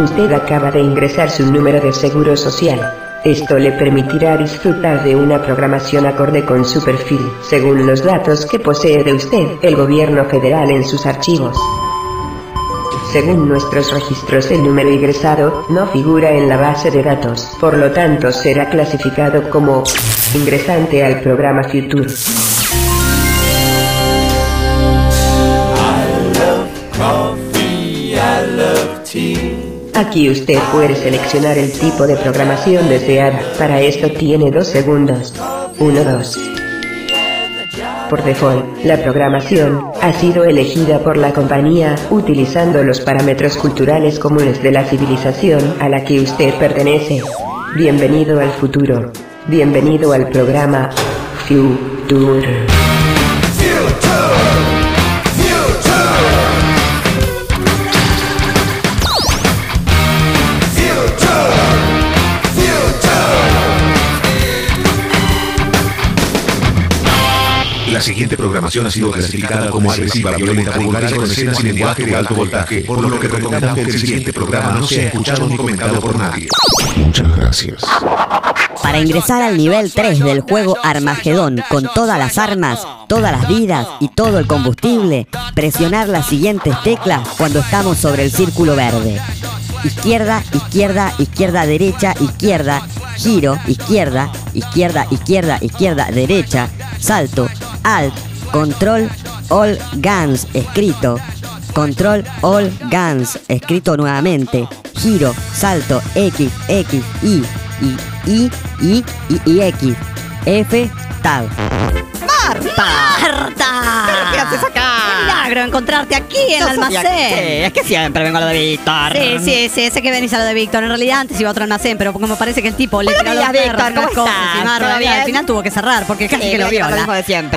Usted acaba de ingresar su número de seguro social. Esto le permitirá disfrutar de una programación acorde con su perfil, según los datos que posee de usted el gobierno federal en sus archivos. Según nuestros registros el número ingresado no figura en la base de datos, por lo tanto será clasificado como ingresante al programa Future. Aquí usted puede seleccionar el tipo de programación deseada. Para esto tiene dos segundos. 1, 2. Por default, la programación ha sido elegida por la compañía utilizando los parámetros culturales comunes de la civilización a la que usted pertenece. Bienvenido al futuro. Bienvenido al programa Future. La siguiente programación ha sido clasificada como agresiva, violenta, vulgar y con escenas y lenguaje de alto voltaje, por lo que recomendamos que el siguiente programa no sea escuchado ni comentado por nadie. Muchas gracias. Para ingresar al nivel 3 del juego Armagedón con todas las armas, todas las vidas y todo el combustible, presionar las siguientes teclas cuando estamos sobre el círculo verde. Izquierda, izquierda, izquierda, derecha, izquierda, giro, izquierda, izquierda, izquierda, izquierda, derecha, salto, alt, control, all guns, escrito, control, all guns, escrito nuevamente, giro, salto, X, X, Y, Y, Y, Y, Y, y X, F, tab. ¡Marta! ¡Marta! ¿Pero qué haces acá? ¡Qué milagro encontrarte aquí en el almacén! que- Es que siempre vengo a lo de Víctor. Sí, sí, sí, sé que venís a lo de Víctor. En realidad antes iba a otro almacén, pero como parece que el tipo le tiró los Víctor, ¿cómo cosas y más, ¿Todo al final tuvo que cerrar porque casi Sí, que lo viola.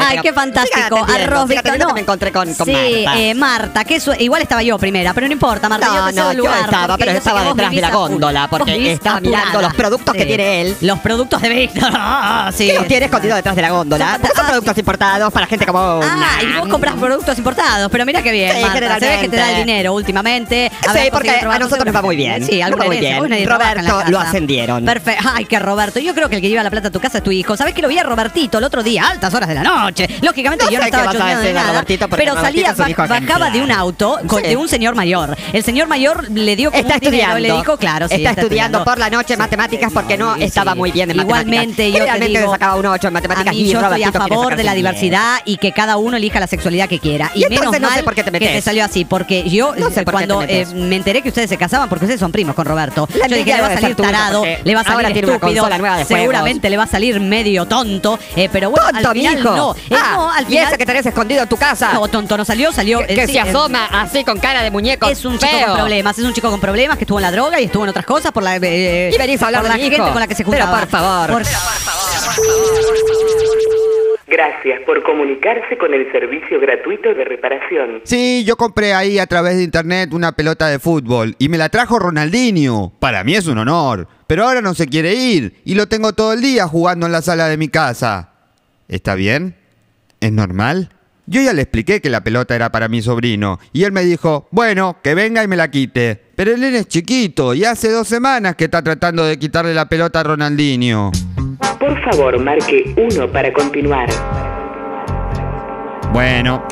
Ay, qué fantástico. Arroz, Víctor, no. me encontré con- con sí, Marta. eh, Marta, que igual estaba yo primera, pero no importa, Marta. yo No, cedo no, yo lugar estaba, pero yo estaba detrás de la góndola, porque estaba mirando los productos que tiene él. Los productos de Víctor. Sí. ¿Qué los tiene escondido detrás de la góndola? Son- productos importados para gente como Ah, vos compras productos importados, pero mira qué bien, Sí, Marta. Se ve que te da el dinero últimamente. Sí, Habrás porque a nosotros nos va muy bien. Sí, va muy bien. Roberto lo ascendieron. Perfecto. Ay, que Roberto. Yo creo que el que lleva la plata a tu casa es tu hijo. ¿Sabés que lo vi a Robertito el otro día, a altas horas de la noche? Lógicamente No yo no estaba vas a chusmeando de nada. Pero salía, bajaba de un auto con- de un señor mayor. El señor mayor le dio como Está un estudiando. le dijo, claro, sí, está, estudiando por la noche matemáticas porque no estaba muy bien en matemáticas. Igualmente, yo te digo, sacaba un 8 en A matemáticas mí y yo estoy a favor de la un 10. diversidad y que cada uno elija la sexualidad que quiera. Y, Y menos no sé por qué te que metes. te salió así, porque yo No sé por qué te cuando metes. eh, me enteré que ustedes se casaban, porque ustedes son primos con Roberto, La yo dije, envidia le va a salir tarado, le va a salir estúpido, seguramente le va a salir medio tonto, eh, pero bueno, Tonto, al final mijo. no. Eh, Ah, no, al y final... ese que tenés escondido en tu casa. No, tonto no salió, salió... que que sí, se asoma así con cara de muñeco. es un chico con problemas, es un chico con problemas que estuvo en la droga y estuvo en otras cosas por la, Y venís a hablar por de la gente con la que se Pero, juntaba. por favor. Por- Gracias por comunicarse con el servicio gratuito de reparación. Sí, yo compré ahí a través de internet una pelota de fútbol y me la trajo Ronaldinho. Para mí es un honor, pero ahora no se quiere ir y lo tengo todo el día jugando en la sala de mi casa. ¿Está bien? ¿Es normal? Yo ya le expliqué que la pelota era para mi sobrino y él me dijo, bueno, que venga y me la quite. Pero nene es chiquito y hace dos semanas que está tratando de quitarle la pelota a Ronaldinho. Por favor, marque 1 para continuar. Bueno,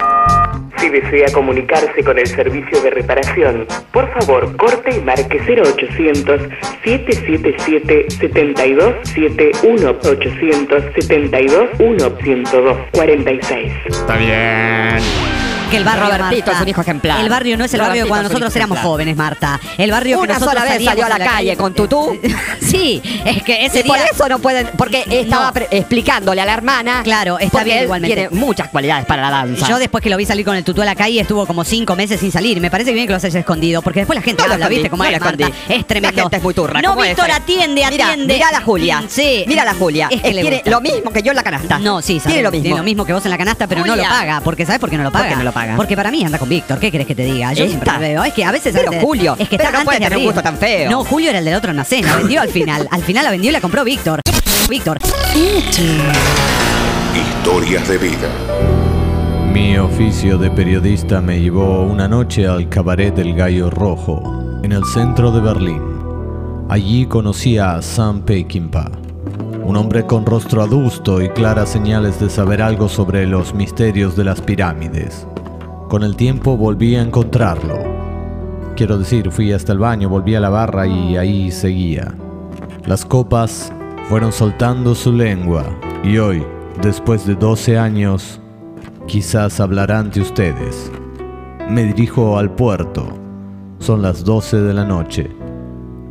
Si desea comunicarse con el servicio de reparación, por favor, corte y marque 0800 777 7271 872 102 46. está bien. Que el barrio, Robertito es un hijo ejemplar. El barrio no es el barrio Robertito cuando nosotros éramos jóvenes, Marta. El barrio que Una nosotros sola vez salió a la calle con tutú. sí, es que ese Y por día... eso no pueden, porque estaba pre- explicándole a la hermana. Claro, está porque bien él igualmente. Tiene muchas cualidades para la danza. Yo después que lo vi salir con el tutú a la calle estuvo como cinco meses sin salir. Me parece bien que lo hayas escondido, porque después la gente No lo habla, escondí, ¿viste? Como no lo escondí. Es tremendo. La gente es muy turra. No, ¿cómo es? Víctor, atiende, Mira, atiende. Mira a la Julia. Sí. Mira a la Julia. Es que le tiene gusta. lo mismo que yo en la canasta. No, sí, mismo. Tiene lo mismo que vos en la canasta, pero no lo Julia. paga. Porque ¿sabes por qué no lo ¿Por paga? no lo paga? Porque para mí anda con Víctor. ¿Qué querés que te diga? Yo siempre Esta. lo veo. Es que a veces. Pero antes- Julio, Es que pero está no puede tener un abrir. gusto tan feo. No, Julio era el del otro almacén. La vendió al final. Al final la vendió y la compró Víctor. Víctor. Historias de vida. Mi oficio de periodista me llevó una noche al cabaret del Gallo Rojo, en en el centro de Berlín. Allí conocí a Sam Peckinpah, un hombre con rostro adusto y claras señales de saber algo sobre los misterios de las pirámides. Con el tiempo volví a encontrarlo. Quiero decir, fui hasta el baño, volví a la barra y ahí seguía. Las copas fueron soltando su lengua y hoy, después de 12 años, quizás hablará ante ustedes. Me dirijo al puerto. Son las 12 de la noche.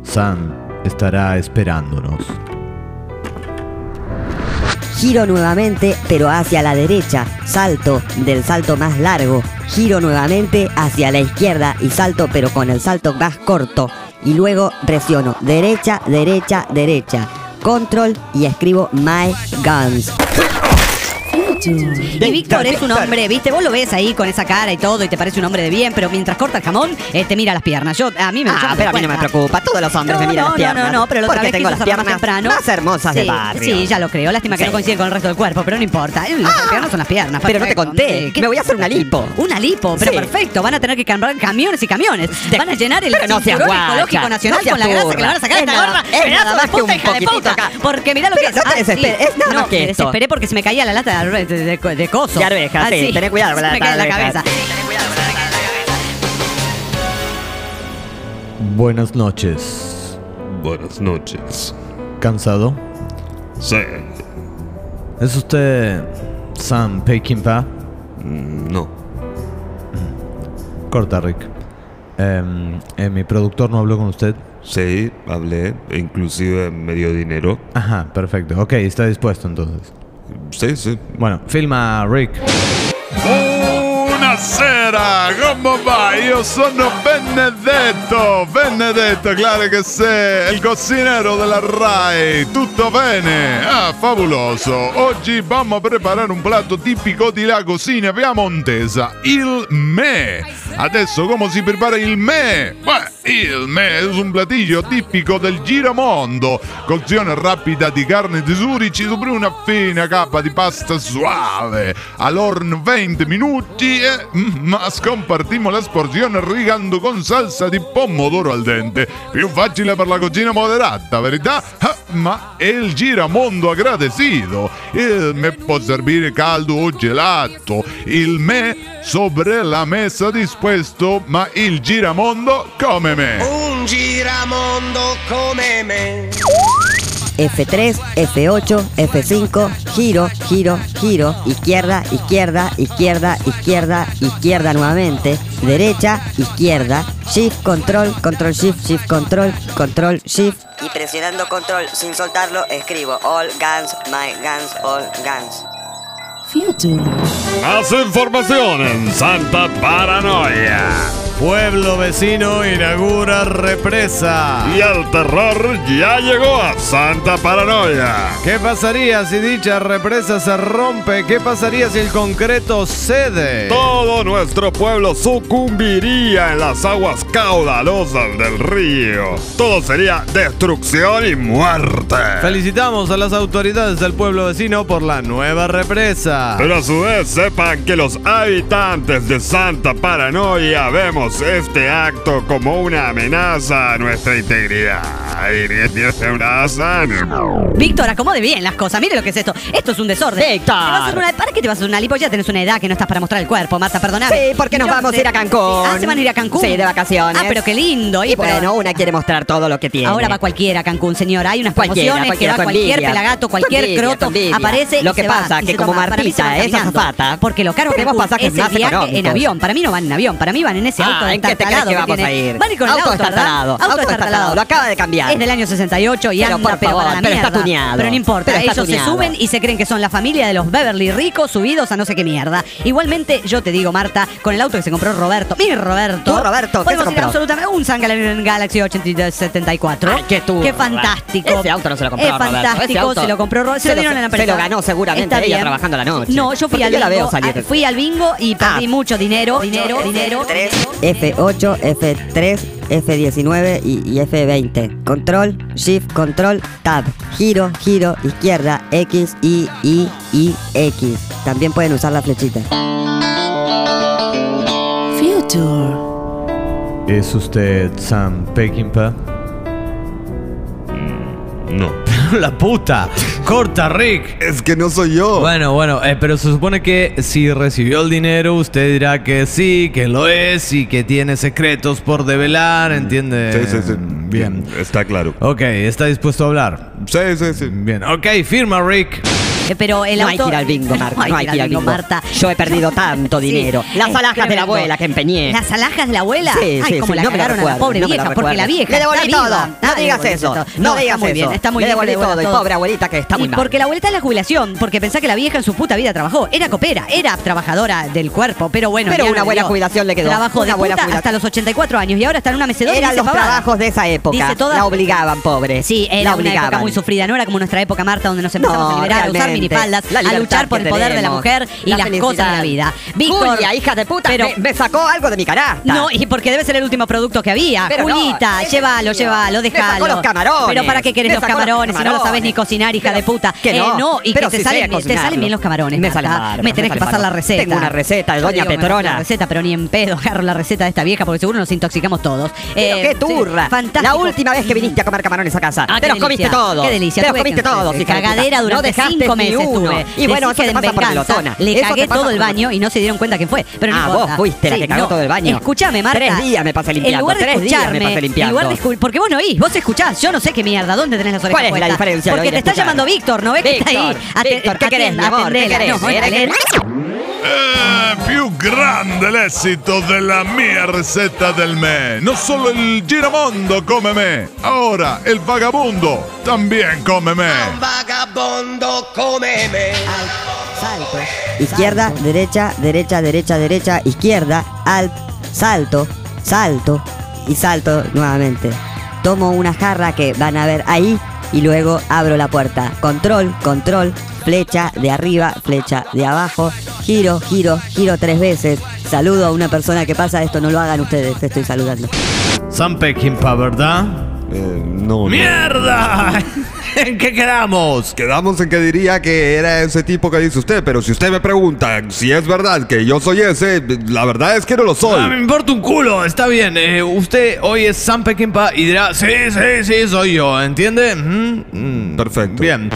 Sam estará esperándonos. Giro nuevamente, pero hacia la derecha. Salto del salto más largo. Giro nuevamente hacia la izquierda y salto, pero con el salto más corto. Y luego presiono derecha, derecha, derecha. Control y escribo My Guns. Y Víctor es un hombre, ¿viste? Vos lo ves ahí con esa cara y todo y te parece un hombre de bien, pero mientras corta el jamón, eh, te mira las piernas. Yo, a mí me Ah, pero a mí no me preocupa. Todos los hombres No, me miran no, las piernas. No, no, no, pero otra porque tengo las piernas temprano. más hermosas sí, de barrio. Sí, ya lo creo. Lástima que Sí. no coincide con el resto del cuerpo, pero no importa. Eh, Las piernas son las piernas. Pero no te conté. Eh, ¿qué- Me voy a hacer una lipo. Una lipo, pero Sí. perfecto. Van a tener que comprar camiones y camiones. Van a llenar el Pero cinturón ecológico nacional con la grasa que le van a sacar Es esta gorra. es Pedazo de puta, hija de puta. acá. Porque mirá lo que Ah, es nada No, más que me esto. desesperé porque se me caía la lata de, de, de, de coso. De arvejas, sí, tené cuidado con la me lata cae en la cabeza. Buenas noches. Buenas noches. ¿Cansado? Sí. ¿Es usted Sam Peckinpah? Mm, No. Corta, Rick. Em, eh, ¿Mi productor no habló con usted? Sí, hablé. Inclusive me dio dinero. Ajá, perfecto. Ok, está dispuesto entonces. Sí, sì. Bueno, filma Rick. Buonasera, come va? Io sono Benedetto, Benedetto, claro che sei il cocinero della RAI, tutto bene? Ah, favoloso, oggi vamo a preparare un piatto tipico di la cucina piemontesa, il me. Adesso come si prepara il me? Beh, il me è un platillo tipico del giramondo, cozione rapida di carne di surici sopra una fina cappa di pasta suave, all'orno 20 minuti e mm, ma scompartimo la sporzione rigando con salsa di pomodoro al dente. Più facile per la cucina moderata, verità? Ah, ma è il giramondo agradecido. Il me può servire caldo o gelato. Il me sopra la mesa dispuesto, ma il giramondo come me. Un giramondo come me. F3, F8, F5, giro, giro, giro, izquierda, izquierda, izquierda, izquierda, izquierda nuevamente, derecha, izquierda, shift, control, control shift, shift, control, control shift. Y presionando control sin soltarlo, escribo all guns, my guns, all guns. Más información en Santa Paranoia. Pueblo vecino inaugura represa. Y el terror ya llegó a Santa Paranoia. ¿Qué pasaría si dicha represa se rompe? ¿Qué pasaría si el concreto cede? Todo nuestro pueblo sucumbiría en las aguas caudalosas del río. Todo sería destrucción y muerte. Felicitamos a las autoridades del pueblo vecino por la nueva represa. Pero a su vez sepan que los habitantes de Santa Paranoia vemos este acto como una amenaza a nuestra integridad. Y una hazaña. Víctor, acomode bien las cosas. Mire lo que es esto. Esto es un desorden. Víctor. Te vas a hacer una- ¿Para qué te vas a hacer una lipo? Ya tenés una edad que no estás para mostrar el cuerpo, Marta, perdóname. Sí, porque nos Yo vamos sé- a ir a Cancún. Ah, ¿se van a ir a Cancún? Sí, de vacaciones. Ah, pero qué lindo. Y pero- bueno, una quiere mostrar todo lo que tiene. Ahora va cualquiera a Cancún, señora. Hay unas Cualquiera, promociones cualquiera, que va con cualquier envidia. pelagato, cualquier Con envidia, croto, con envidia. aparece Lo y que se pasa y que se como toma- para mí se Martita van es caminando. azafata, Porque lo caro que tenemos pasajes es el más viaje en avión. Para mí no van en avión, para mí van en ese auto ¿en qué te crees que a ir? Van con el Auto auto, auto destartalado, lo acaba de cambiar. Es del año 68 y Pero, anda por pero favor, para la pero está tuneado. Pero no importa, Pero ellos se suben y se creen que son la familia de los Beverly ricos subidos a no sé qué mierda. Igualmente, yo te digo, Marta, con el auto que se compró Roberto, mi Roberto. ¿Tu Roberto? ¿Qué podemos se ir compró? absolutamente un Samsung Galaxy 8274. Ay, qué turra. Qué fantástico. Ese auto no se lo compró Es Roberto. Fantástico, auto se lo compró Roberto. Se, se lo dieron en la se empresa. lo ganó seguramente ella trabajando la noche. No, yo fui al bingo. Fui al bingo y perdí Ah. mucho dinero, dinero, dinero. F8, F3, F19 y, y F20. Control, Shift, Control, Tab. Giro, giro, izquierda, X, Y, Y, Y, X. También pueden usar la flechita. ¿Es usted Sam Peckinpah? No. ¡La puta! ¡Corta, Rick! Es que no soy yo. Bueno, bueno, eh, pero se supone que si recibió el dinero, usted dirá que sí, que lo es y que tiene secretos por develar, ¿entiende? Sí, sí, sí. Bien. Está claro. Ok, ¿está dispuesto a hablar? Sí, sí, sí. Bien. Ok, firma, Rick. Eh, Pero el No hay que ir al bingo, Marta. No hay que ir al bingo. Marta. Yo he perdido tanto Sí. dinero. Las alhajas de la abuela que empeñé. ¿Las alhajas de la abuela? Sí, Ay, sí, cómo sí, la no cagaron a la pobre no vieja, porque la vieja Le devolví está todo. viva. No digas eso. todo. No digas eso. bien, está muy Le bien. devolví todo. Y pobre abuelita que está Y muy mal. porque la abuelita es la jubilación, porque pensá que la vieja en su puta vida trabajó. Era copera, era trabajadora del cuerpo, pero bueno. Pero una no buena jubilación le quedó. Trabajó de puta hasta los 84 años y ahora está en una mecedora Eran los trabajos de esa época. La obligaban, pobre. Sí, La era una época muy sufrida, no era como nuestra época, Marta, donde nos empezamos No, a liberar, a usar. Minifaldas, a luchar por el poder de la mujer y la las cosas de la vida. Víctor, Julia, hija de puta, pero- me, me sacó algo de mi carácter. No, y porque debe ser el último producto que había. Pero no, Julita, ese llévalo, llévalo, Me sacó déjalo. los camarones. Pero para qué querés los camarones, si no lo sabes ni cocinar, hija Pero- de puta. que no. Eh, no, y Pero que si te, salen, te salen bien los camarones. Me sale bárbaro, Me tenés me que pasar la receta. Tengo una receta de doña Petrona. receta, pero ni en pedo agarro la receta de esta vieja porque seguro nos intoxicamos todos. Pero Eh, qué turra. fantástico. La última vez que viniste a comer camarones a casa. Ah, te los comiste todos. Qué delicia. Te los comiste todos, hija. Cagadera No durante cinco ni meses uno. tuve. Y bueno, Decí eso que te en pasa por venganza glotona. Le Eso te cagué pasa todo el baño y no se dieron cuenta quién fue. Pero no Ah, importa. vos fuiste la que cagó todo el baño. Escuchame, Marta. Tres días me pasé limpiando, En lugar de tres días me escucharme, pasé limpiando. En lugar de escu- porque vos no oís, vos escuchás. Yo no sé qué mierda. ¿Dónde tenés las orejas ¿Cuál es la puestas? diferencia de Porque oír te está escuchar? llamando Víctor, ¿no ves que está ahí? Víctor, Ate- Víctor, ¿qué querés, mi amor? ¿Qué atendela. querés? No, Eh, più grande l'esito della mia ricetta del me. Non solo il giramondo come me, ora il vagabondo también come me. Un vagabondo come me. Salto. Izquierda, derecha, derecha, derecha, derecha, izquierda, alt, salto, salto y salto nuevamente. Tomo una jarra que van a ver ahí y luego abro la puerta. Control, control, flecha de arriba, flecha de abajo, giro, giro, giro tres veces. Saludo a una persona que pasa, esto no lo hagan ustedes, te estoy saludando. Sam Peckinpah, ¿verdad? Eh, no, no. ¿En qué quedamos? Quedamos en que diría que era ese tipo que dice usted, pero si usted me pregunta si es verdad que yo soy ese, la verdad es que no lo soy. Ah, me importa un culo, está bien. eh, usted hoy es Sam Peckinpah y dirá, sí, sí, sí, soy yo, ¿entiende? Mm, mm, Perfecto. Bien.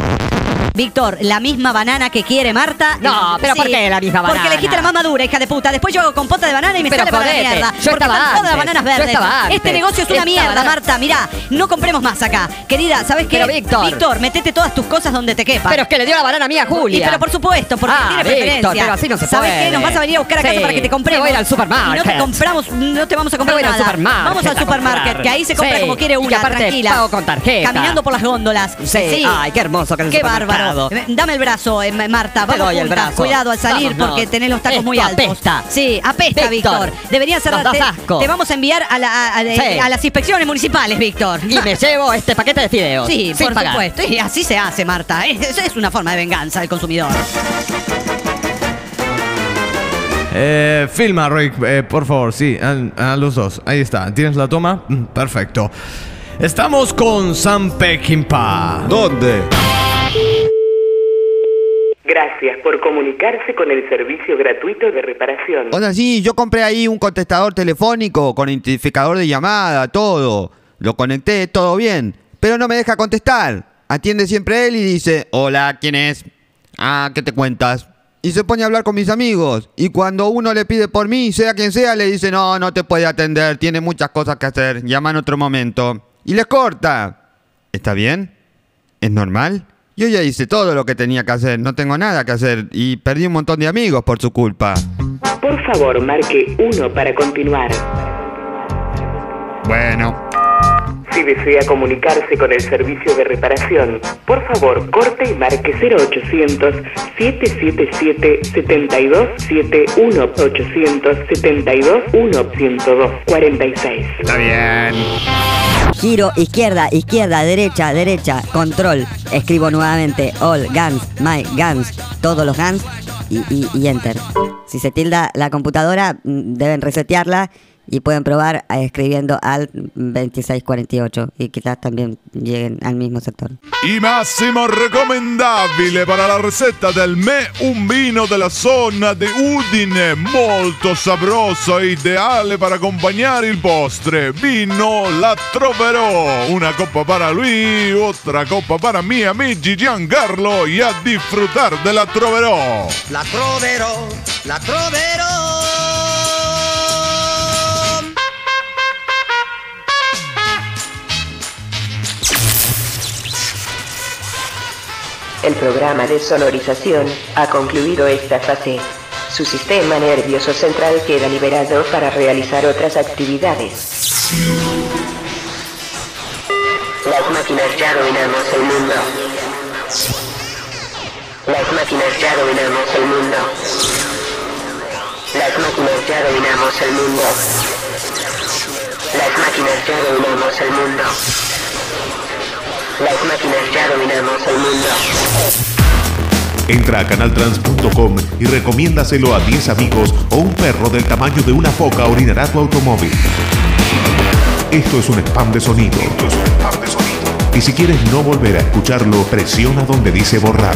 Víctor, la misma banana que quiere Marta. No, pero ¿por qué la misma Porque banana? elegiste la más madura, hija de puta. Después yo hago compota de banana y me Pero sale para la jodete, mierda. yo porque estaba están todas las bananas yo verdes. estaba Este antes. negocio es una mierda, banana- Marta. Mirá, no compremos más acá. Querida, ¿sabes qué? Pero, Víctor. Víctor, metete todas tus cosas donde te quepan. Pero es que le dio la banana mía a Y Julia. pero por supuesto, porque Ah, tiene Víctor, preferencia. pero así no se ¿Sabes puede. qué? Nos vas a venir a buscar a casa Sí, para que te compremos. voy a ir al supermarket. Y no te compramos, no te vamos a comprar voy al nada. supermarket Vamos al supermarket, que ahí se compra Sí, como quiere y una, tranquila. pago con tarjeta. Caminando por las góndolas. Sí, ay, qué hermoso que Qué bárbaro. Eh, Dame el brazo, eh, Marta. Te Vamos doy el juntas. brazo. Cuidado al salir Vámonos. porque tenés los tacos Esto muy altos. apesta. Sí, apesta, Víctor, Víctor. Deberían nos das cerrarte. asco. Te vamos a enviar a, la- a- a- Sí. a las inspecciones municipales, Víctor. Y me llevo este paquete de fideos. Sí, sin por pagar. supuesto. Y así se hace, Marta. Es, es una forma de venganza del consumidor. Eh, filma, Rick, eh, por favor, sí, a, a los dos. Ahí está. ¿Tienes la toma? Mm, Perfecto. Estamos con Sam Peckinpah. ¿Dónde? Gracias por comunicarse con el servicio gratuito de reparación. O sea, sí, yo compré ahí un contestador telefónico con identificador de llamada, todo. Lo conecté, todo bien. Pero no me deja contestar. Atiende siempre él y dice, hola, ¿quién es? Ah, ¿qué te cuentas? Y se pone a hablar con mis amigos. Y cuando uno le pide por mí, sea quien sea, le dice, no, no te puede atender, tiene muchas cosas que hacer, llama en otro momento. Y les corta. ¿Está bien? ¿Es normal? Yo ya hice todo lo que tenía que hacer, no tengo nada que hacer y perdí un montón de amigos por su culpa. Por favor, marque 1 para continuar. Bueno, Si desea comunicarse con el servicio de reparación, por favor, corte y marque 0800 777 7271 872 102 46. está bien. Giro, izquierda, izquierda, derecha, derecha, control. Escribo nuevamente all guns, my guns, todos los guns y, y- enter. Si se tilda la computadora, mm, deben resetearla Y pueden probar eh, escribiendo al 2648 y quizás también lleguen al mismo sector. I massimo recomendabile per la ricetta del me un vino della zona di Udine, molto sabroso e ideale per accompagnare il postre. Vino la troverò, una coppa para lui, otra coppa para mi amici Giancarlo e a disfrutar de la troverò. La troverò, la troverò. El programa de sonorización ha concluido esta fase. Su sistema nervioso central queda liberado para realizar otras actividades. Las máquinas ya dominamos el mundo. Las máquinas ya dominamos el mundo. Las máquinas ya dominamos el mundo. Las máquinas ya dominamos el mundo. Las máquinas ya dominamos el mundo. Entra a canaltrans.com y recomiéndaselo a 10 amigos o un perro del tamaño de una foca orinará tu automóvil. Esto es un spam de sonido. Y si quieres no volver a escucharlo, presiona donde dice borrar.